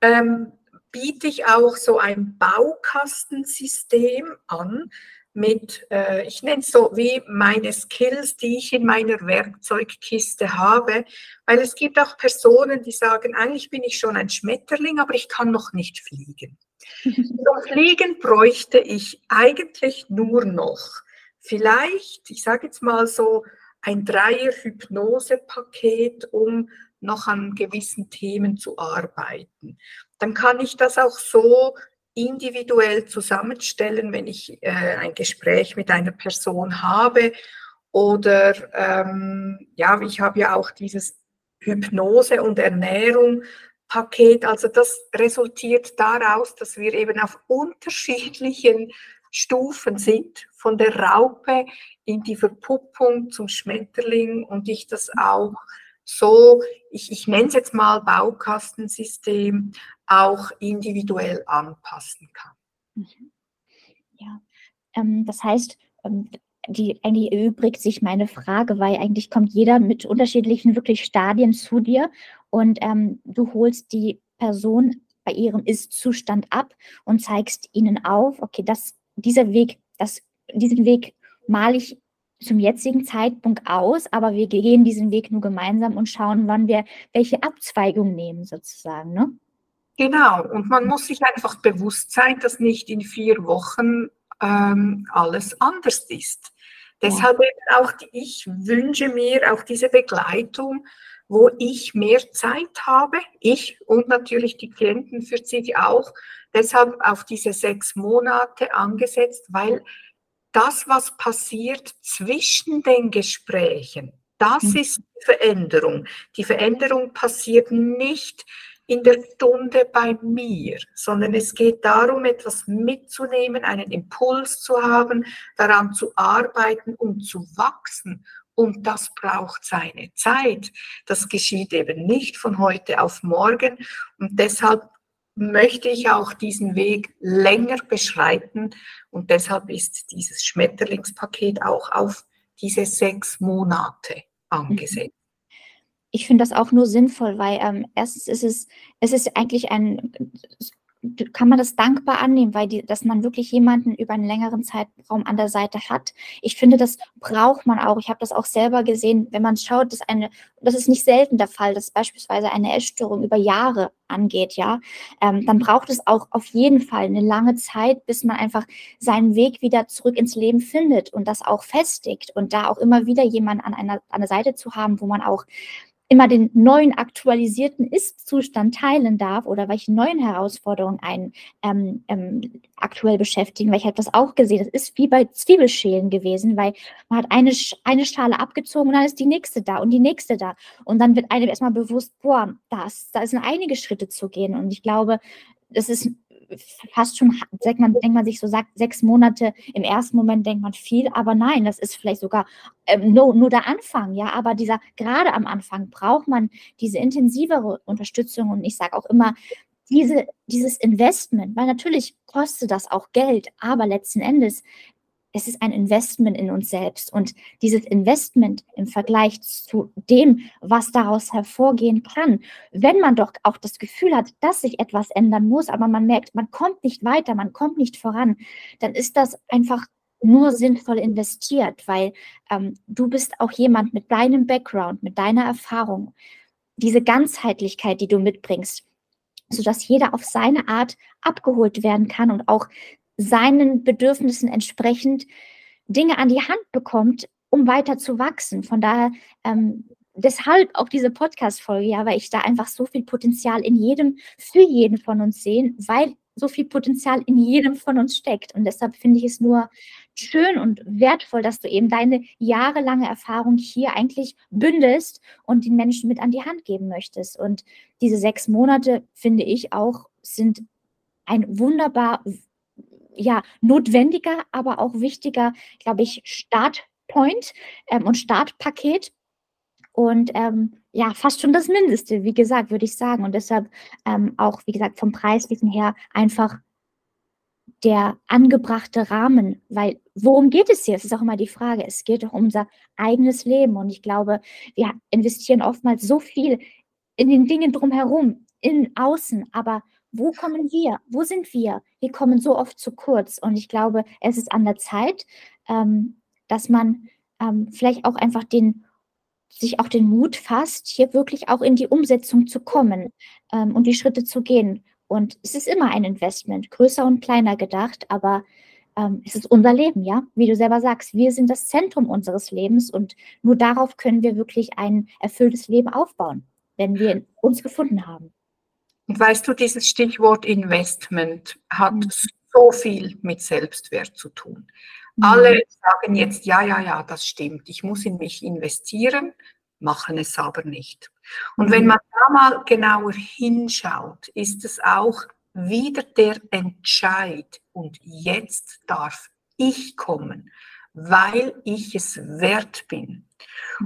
ähm, biete ich auch so ein Baukastensystem an, mit, äh, ich nenne es so wie meine Skills, die ich in meiner Werkzeugkiste habe, weil es gibt auch Personen, die sagen, eigentlich bin ich schon ein Schmetterling, aber ich kann noch nicht fliegen. Zum Fliegen bräuchte ich eigentlich nur noch vielleicht, ich sage jetzt mal so, ein Dreier-Hypnose-Paket, um noch an gewissen Themen zu arbeiten. Dann kann ich das auch so individuell zusammenstellen, wenn ich äh, ein Gespräch mit einer Person habe. Oder ähm, ja, ich habe ja auch dieses Hypnose und Ernährung Paket. Also das resultiert daraus, dass wir eben auf unterschiedlichen Stufen sind, von der Raupe in die Verpuppung zum Schmetterling und ich das auch so, ich, ich nenne es jetzt mal Baukastensystem, auch individuell anpassen kann. Mhm.
Ja, ähm, das heißt, ähm, die, eigentlich erübrigt sich meine Frage, weil eigentlich kommt jeder mit unterschiedlichen wirklich Stadien zu dir und ähm, du holst die Person bei ihrem Ist-Zustand ab und zeigst ihnen auf, okay, das, dieser Weg, das, diesen Weg male ich zum jetzigen Zeitpunkt aus, aber wir gehen diesen Weg nur gemeinsam und schauen, wann wir welche Abzweigung nehmen, sozusagen. Ne?
Genau, und man muss sich einfach bewusst sein, dass nicht in vier Wochen ähm, alles anders ist. Ja. Deshalb auch, ich wünsche mir auch diese Begleitung, wo ich mehr Zeit habe, ich und natürlich die Klienten für sie auch, deshalb auf diese sechs Monate angesetzt, weil das, was passiert zwischen den Gesprächen, das mhm. ist die Veränderung. Die Veränderung passiert nicht in der Stunde bei mir, sondern es geht darum, etwas mitzunehmen, einen Impuls zu haben, daran zu arbeiten und zu wachsen. Und das braucht seine Zeit. Das geschieht eben nicht von heute auf morgen. Und deshalb möchte ich auch diesen Weg länger beschreiten. Und deshalb ist dieses Schmetterlingspaket auch auf diese sechs Monate angesetzt
ich finde das auch nur sinnvoll, weil ähm, erstens ist es, es ist eigentlich ein, kann man das dankbar annehmen, weil die, dass man wirklich jemanden über einen längeren Zeitraum an der Seite hat. Ich finde, das braucht man auch. Ich habe das auch selber gesehen, wenn man schaut, dass eine, das ist nicht selten der Fall, dass beispielsweise eine Essstörung über Jahre angeht, ja, ähm, dann braucht es auch auf jeden Fall eine lange Zeit, bis man einfach seinen Weg wieder zurück ins Leben findet und das auch festigt und da auch immer wieder jemanden an einer an der Seite zu haben, wo man auch immer den neuen aktualisierten Ist-Zustand teilen darf oder welche neuen Herausforderungen einen ähm, ähm, aktuell beschäftigen, weil ich habe das auch gesehen. Das ist wie bei Zwiebelschälen gewesen, weil man hat eine, eine Schale abgezogen und dann ist die nächste da und die nächste da. Und dann wird einem erstmal bewusst, boah, das, da sind einige Schritte zu gehen. Und ich glaube, das ist fast schon, sagt man, denkt man sich so, sagt sechs Monate, im ersten Moment denkt man viel, aber nein, das ist vielleicht sogar ähm, nur, nur der Anfang, ja, aber dieser, gerade am Anfang braucht man diese intensivere Unterstützung und ich sage auch immer, diese, dieses Investment, weil natürlich kostet das auch Geld, aber letzten Endes es ist ein Investment in uns selbst. Und dieses Investment im Vergleich zu dem, was daraus hervorgehen kann, wenn man doch auch das Gefühl hat, dass sich etwas ändern muss, aber man merkt, man kommt nicht weiter, man kommt nicht voran, dann ist das einfach nur sinnvoll investiert, weil ähm, du bist auch jemand mit deinem Background, mit deiner Erfahrung, diese Ganzheitlichkeit, die du mitbringst, sodass jeder auf seine Art abgeholt werden kann und auch seinen Bedürfnissen entsprechend Dinge an die Hand bekommt, um weiter zu wachsen. Von daher, ähm, deshalb auch diese Podcast-Folge, ja, weil ich da einfach so viel Potenzial in jedem, für jeden von uns sehe, weil so viel Potenzial in jedem von uns steckt. Und deshalb finde ich es nur schön und wertvoll, dass du eben deine jahrelange Erfahrung hier eigentlich bündelst und den Menschen mit an die Hand geben möchtest. Und diese sechs Monate, finde ich auch, sind ein wunderbar, ja, notwendiger, aber auch wichtiger, glaube ich, Startpoint ähm, und Startpaket. Und ähm, ja, fast schon das Mindeste, wie gesagt, würde ich sagen. Und deshalb ähm, auch, wie gesagt, vom Preislichen her einfach der angebrachte Rahmen, weil worum geht es hier? Das ist auch immer die Frage. Es geht doch um unser eigenes Leben und ich glaube, wir investieren oftmals so viel in den Dingen drumherum, in außen, aber wo kommen wir? Wo sind wir? Wir kommen so oft zu kurz und ich glaube, es ist an der Zeit, ähm, dass man ähm, vielleicht auch einfach den sich auch den Mut fasst, hier wirklich auch in die Umsetzung zu kommen ähm, und die Schritte zu gehen. Und es ist immer ein Investment, größer und kleiner gedacht, aber ähm, es ist unser Leben, ja, wie du selber sagst. Wir sind das Zentrum unseres Lebens und nur darauf können wir wirklich ein erfülltes Leben aufbauen, wenn wir uns gefunden haben.
Und weißt du, dieses Stichwort Investment hat mhm. so viel mit Selbstwert zu tun. Mhm. Alle sagen jetzt, ja, ja, ja, das stimmt, ich muss in mich investieren, machen es aber nicht. Und wenn mhm. man da mal genauer hinschaut, ist es auch wieder der Entscheid und jetzt darf ich kommen, weil ich es wert bin.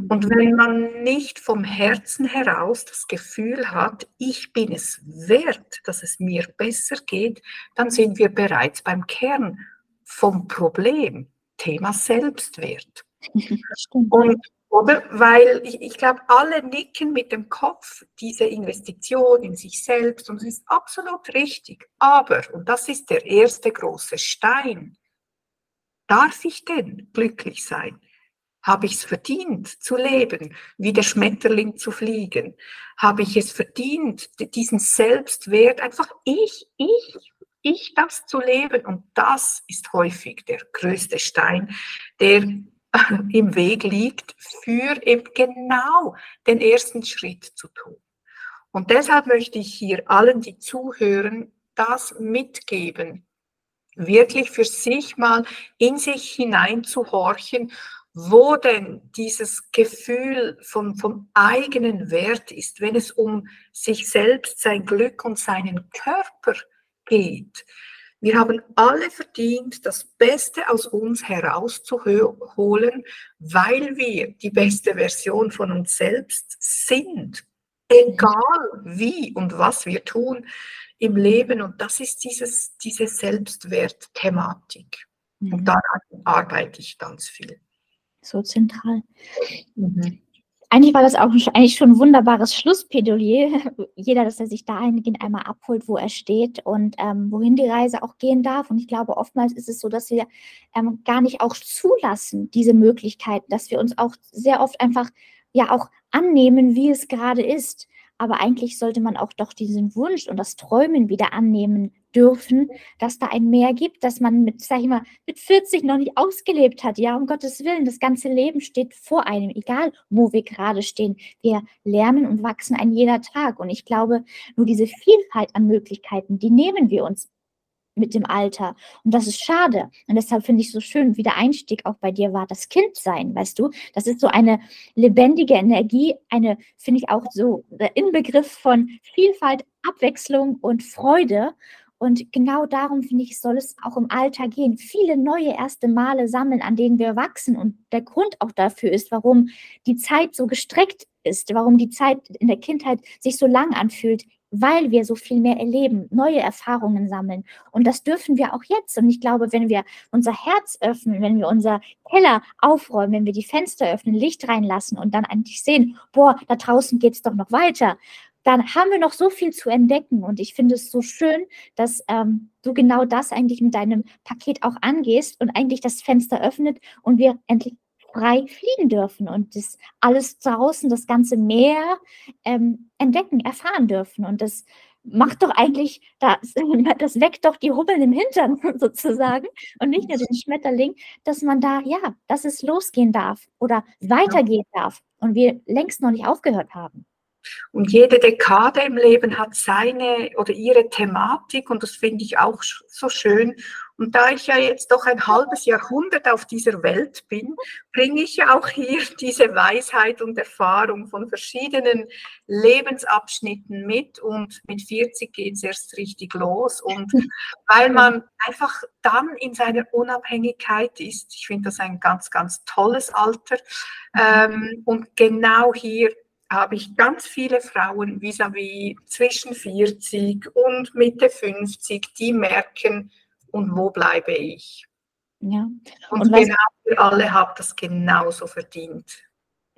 Und wenn man nicht vom Herzen heraus das Gefühl hat, ich bin es wert, dass es mir besser geht, dann sind wir bereits beim Kern vom Problem, Thema Selbstwert. Und oder? Weil ich, ich glaube, alle nicken mit dem Kopf diese Investition in sich selbst und es ist absolut richtig. Aber, und das ist der erste große Stein, darf ich denn glücklich sein? Habe ich es verdient zu leben, wie der Schmetterling zu fliegen? Habe ich es verdient, diesen Selbstwert, einfach ich, ich, ich das zu leben? Und das ist häufig der größte Stein, der im Weg liegt, für eben genau den ersten Schritt zu tun. Und deshalb möchte ich hier allen, die zuhören, das mitgeben, wirklich für sich mal in sich hineinzuhorchen, wo denn dieses Gefühl vom, vom eigenen Wert ist, wenn es um sich selbst, sein Glück und seinen Körper geht. Wir haben alle verdient, das Beste aus uns herauszuholen, weil wir die beste Version von uns selbst sind. Egal wie und was wir tun im Leben. Und das ist dieses, diese Selbstwert-Thematik. Mhm. Und daran arbeite ich ganz viel.
So zentral. Mhm eigentlich war das auch eigentlich schon ein wunderbares Schlussplädoyer. Jeder, dass er sich da eingehend einmal abholt, wo er steht und ähm, wohin die Reise auch gehen darf. Und ich glaube, oftmals ist es so, dass wir ähm, gar nicht auch zulassen, diese Möglichkeiten, dass wir uns auch sehr oft einfach ja auch annehmen, wie es gerade ist. Aber eigentlich sollte man auch doch diesen Wunsch und das Träumen wieder annehmen dürfen, dass da ein Mehr gibt, dass man mit, sag ich mal, mit 40 noch nicht ausgelebt hat. Ja, um Gottes Willen, das ganze Leben steht vor einem, egal wo wir gerade stehen. Wir lernen und wachsen ein jeder Tag. Und ich glaube, nur diese Vielfalt an Möglichkeiten, die nehmen wir uns mit dem Alter. Und das ist schade. Und deshalb finde ich so schön, wie der Einstieg auch bei dir war, das Kindsein, weißt du? Das ist so eine lebendige Energie, eine, finde ich auch so, der Inbegriff von Vielfalt, Abwechslung und Freude. Und genau darum, finde ich, soll es auch im Alter gehen. Viele neue erste Male sammeln, an denen wir wachsen. Und der Grund auch dafür ist, warum die Zeit so gestreckt ist, warum die Zeit in der Kindheit sich so lang anfühlt, weil wir so viel mehr erleben, neue Erfahrungen sammeln. Und das dürfen wir auch jetzt. Und ich glaube, wenn wir unser Herz öffnen, wenn wir unser Keller aufräumen, wenn wir die Fenster öffnen, Licht reinlassen und dann eigentlich sehen, boah, da draußen geht es doch noch weiter dann haben wir noch so viel zu entdecken. Und ich finde es so schön, dass ähm, du genau das eigentlich mit deinem Paket auch angehst und eigentlich das Fenster öffnet und wir endlich frei fliegen dürfen und das alles draußen, das ganze Meer ähm, entdecken, erfahren dürfen. Und das macht doch eigentlich, das, das weckt doch die Hubbeln im Hintern sozusagen und nicht nur den Schmetterling, dass man da, ja, dass es losgehen darf oder weitergehen darf und wir längst noch nicht aufgehört haben.
Und jede Dekade im Leben hat seine oder ihre Thematik und das finde ich auch so schön. Und da ich ja jetzt doch ein halbes Jahrhundert auf dieser Welt bin, bringe ich ja auch hier diese Weisheit und Erfahrung von verschiedenen Lebensabschnitten mit. Und mit 40 geht es erst richtig los. Und weil man einfach dann in seiner Unabhängigkeit ist, ich finde das ein ganz, ganz tolles Alter. Ähm, und genau hier habe ich ganz viele Frauen vis-à-vis -vis zwischen 40 und Mitte 50, die merken, und wo bleibe ich? Ja. Und, und genau, ihr alle habt das genauso verdient.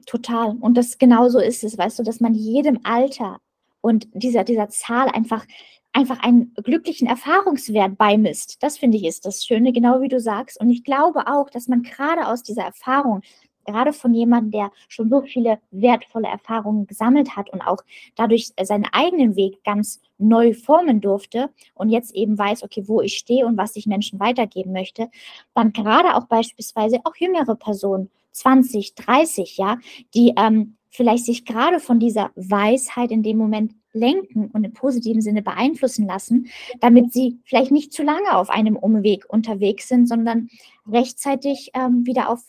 Total. Und das genauso ist es, weißt du, dass man jedem Alter und dieser, dieser Zahl einfach, einfach einen glücklichen Erfahrungswert beimisst. Das finde ich ist das Schöne, genau wie du sagst. Und ich glaube auch, dass man gerade aus dieser Erfahrung gerade von jemandem, der schon so viele wertvolle Erfahrungen gesammelt hat und auch dadurch seinen eigenen Weg ganz neu formen durfte und jetzt eben weiß, okay, wo ich stehe und was ich Menschen weitergeben möchte, dann gerade auch beispielsweise auch jüngere Personen, 20, 30, ja, die ähm, vielleicht sich gerade von dieser Weisheit in dem Moment lenken und im positiven Sinne beeinflussen lassen, damit sie vielleicht nicht zu lange auf einem Umweg unterwegs sind, sondern rechtzeitig ähm, wieder auf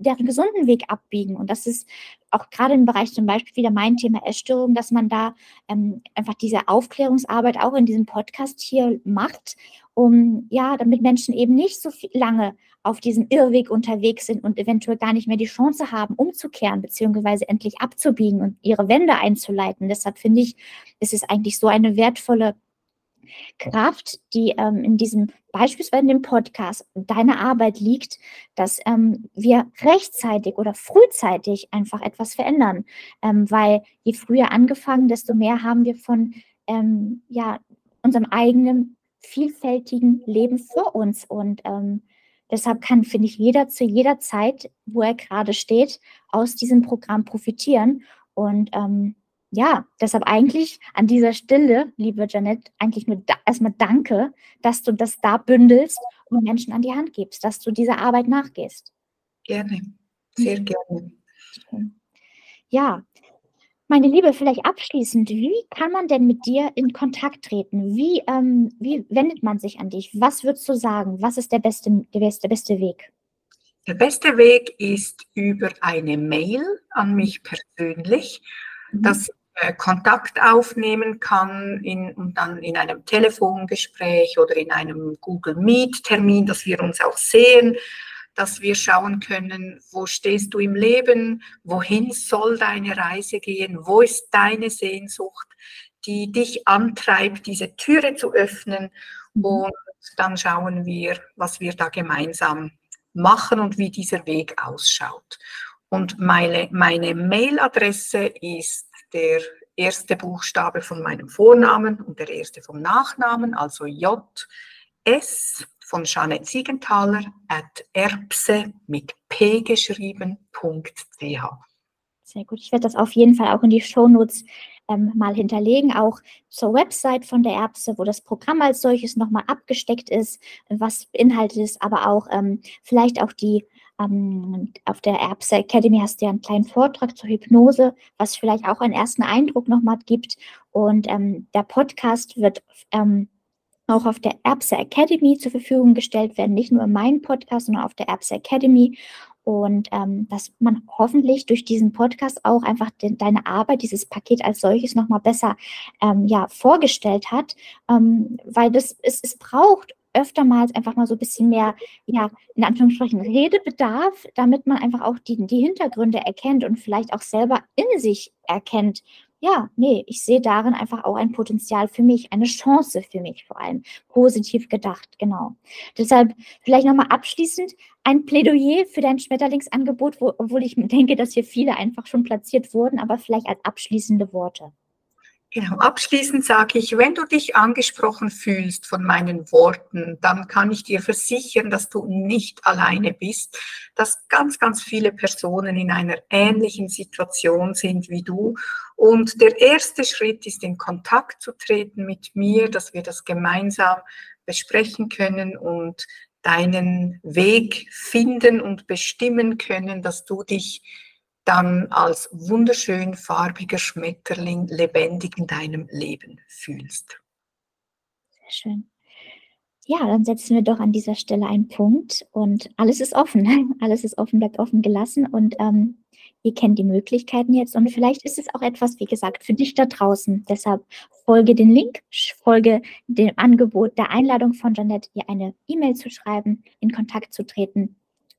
deren gesunden Weg abbiegen. Und das ist auch gerade im Bereich zum Beispiel wieder mein Thema Essstörung, dass man da ähm, einfach diese Aufklärungsarbeit auch in diesem Podcast hier macht, um ja, damit Menschen eben nicht so viel, lange auf diesem Irrweg unterwegs sind und eventuell gar nicht mehr die Chance haben, umzukehren, beziehungsweise endlich abzubiegen und ihre Wende einzuleiten. Deshalb finde ich, ist es eigentlich so eine wertvolle Kraft, die ähm, in diesem beispielsweise in dem Podcast deine Arbeit liegt, dass ähm, wir rechtzeitig oder frühzeitig einfach etwas verändern, ähm, weil je früher angefangen, desto mehr haben wir von ähm, ja unserem eigenen vielfältigen Leben vor uns und ähm, Deshalb kann, finde ich, jeder zu jeder Zeit, wo er gerade steht, aus diesem Programm profitieren. Und ähm, ja, deshalb eigentlich an dieser Stelle, liebe Janet, eigentlich nur da, erstmal danke, dass du das da bündelst und Menschen an die Hand gibst, dass du dieser Arbeit nachgehst.
Gerne, sehr gerne.
Ja, meine Liebe, vielleicht abschließend, wie kann man denn mit dir in Kontakt treten? Wie, ähm, wie wendet man sich an dich? Was würdest du sagen? Was ist der beste, der beste, beste Weg?
Der beste Weg ist über eine Mail an mich persönlich. Mhm. Das äh, Kontakt aufnehmen kann in, und dann in einem Telefongespräch oder in einem Google Meet-Termin, dass wir uns auch sehen, dass wir schauen können, wo stehst du im Leben, wohin soll deine Reise gehen, wo ist deine Sehnsucht, die dich antreibt, diese Türe zu öffnen mhm. und dann schauen wir, was wir da gemeinsam machen und wie dieser Weg ausschaut. Und meine, meine Mailadresse ist der erste Buchstabe von meinem Vornamen und der erste vom Nachnamen, also J, S von Janet Siegenthaler at erbse mit P geschrieben.ch.
Sehr gut. Ich werde das auf jeden Fall auch in die Shownotes ähm, mal hinterlegen, auch zur Website von der Erbse, wo das Programm als solches nochmal abgesteckt ist, was beinhaltet ist, aber auch ähm, vielleicht auch die ähm, auf der Erbse Academy hast du ja einen kleinen Vortrag zur Hypnose, was vielleicht auch einen ersten Eindruck nochmal gibt. Und ähm, der Podcast wird ähm, auch auf der Erbse Academy zur Verfügung gestellt werden, nicht nur in meinem Podcast, sondern auf der Erbse Academy. Und ähm, dass man hoffentlich durch diesen Podcast auch einfach de deine Arbeit, dieses Paket als solches nochmal besser ähm, ja, vorgestellt hat, ähm, weil das es, es braucht öftermals einfach mal so ein bisschen mehr, ja, in Anführungsstrichen Redebedarf, damit man einfach auch die, die Hintergründe erkennt und vielleicht auch selber in sich erkennt. Ja, nee, ich sehe darin einfach auch ein Potenzial für mich, eine Chance für mich vor allem. Positiv gedacht, genau. Deshalb vielleicht nochmal abschließend ein Plädoyer für dein Schmetterlingsangebot, wo, obwohl ich denke, dass hier viele einfach schon platziert wurden, aber vielleicht als abschließende Worte.
Genau, abschließend sage ich, wenn du dich angesprochen fühlst von meinen Worten, dann kann ich dir versichern, dass du nicht alleine bist, dass ganz, ganz viele Personen in einer ähnlichen Situation sind wie du. Und der erste Schritt ist, in Kontakt zu treten mit mir, dass wir das gemeinsam besprechen können und deinen Weg finden und bestimmen können, dass du dich dann als wunderschön farbiger Schmetterling lebendig in deinem Leben fühlst.
Sehr schön. Ja, dann setzen wir doch an dieser Stelle einen Punkt und alles ist offen. Alles ist offen, bleibt offen gelassen und ähm, ihr kennt die Möglichkeiten jetzt und vielleicht ist es auch etwas, wie gesagt, für dich da draußen. Deshalb folge den Link, folge dem Angebot der Einladung von Janette, ihr eine E-Mail zu schreiben, in Kontakt zu treten.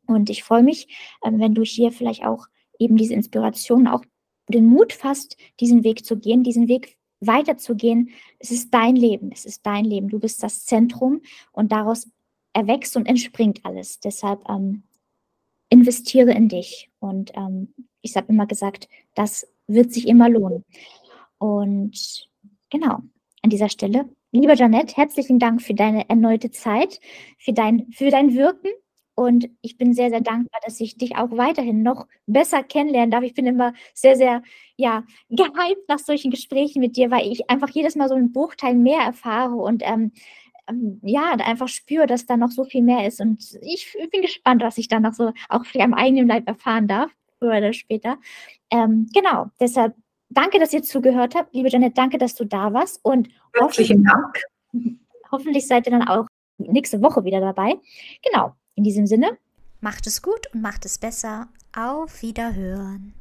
Und ich freue mich, ähm, wenn du hier vielleicht auch eben diese Inspiration, auch den Mut fasst, diesen Weg zu gehen, diesen Weg weiterzugehen. Es ist dein Leben, es ist dein Leben. Du bist das Zentrum und daraus erwächst und entspringt alles. Deshalb ähm, investiere in dich. Und ähm, ich habe immer gesagt, das wird sich immer lohnen. Und genau, an dieser Stelle, lieber Janette, herzlichen Dank für deine erneute Zeit, für dein, für dein Wirken und ich bin sehr, sehr dankbar, dass ich dich auch weiterhin noch besser kennenlernen darf. Ich bin immer sehr, sehr, ja, gehypt nach solchen Gesprächen mit dir, weil ich einfach jedes Mal so einen Bruchteil mehr erfahre und ähm, ähm, ja, einfach spüre, dass da noch so viel mehr ist. Und ich, bin gespannt, was ich dann noch so auch für am eigenen Leib erfahren darf, früher oder später. Ähm, genau, deshalb danke, dass ihr zugehört habt. Liebe Janet, danke, dass du da warst. Und
herzlichen Dank.
Hoffentlich seid ihr dann auch nächste Woche wieder dabei. Genau. In diesem Sinne, macht es gut und macht es besser. Auf Wiederhören.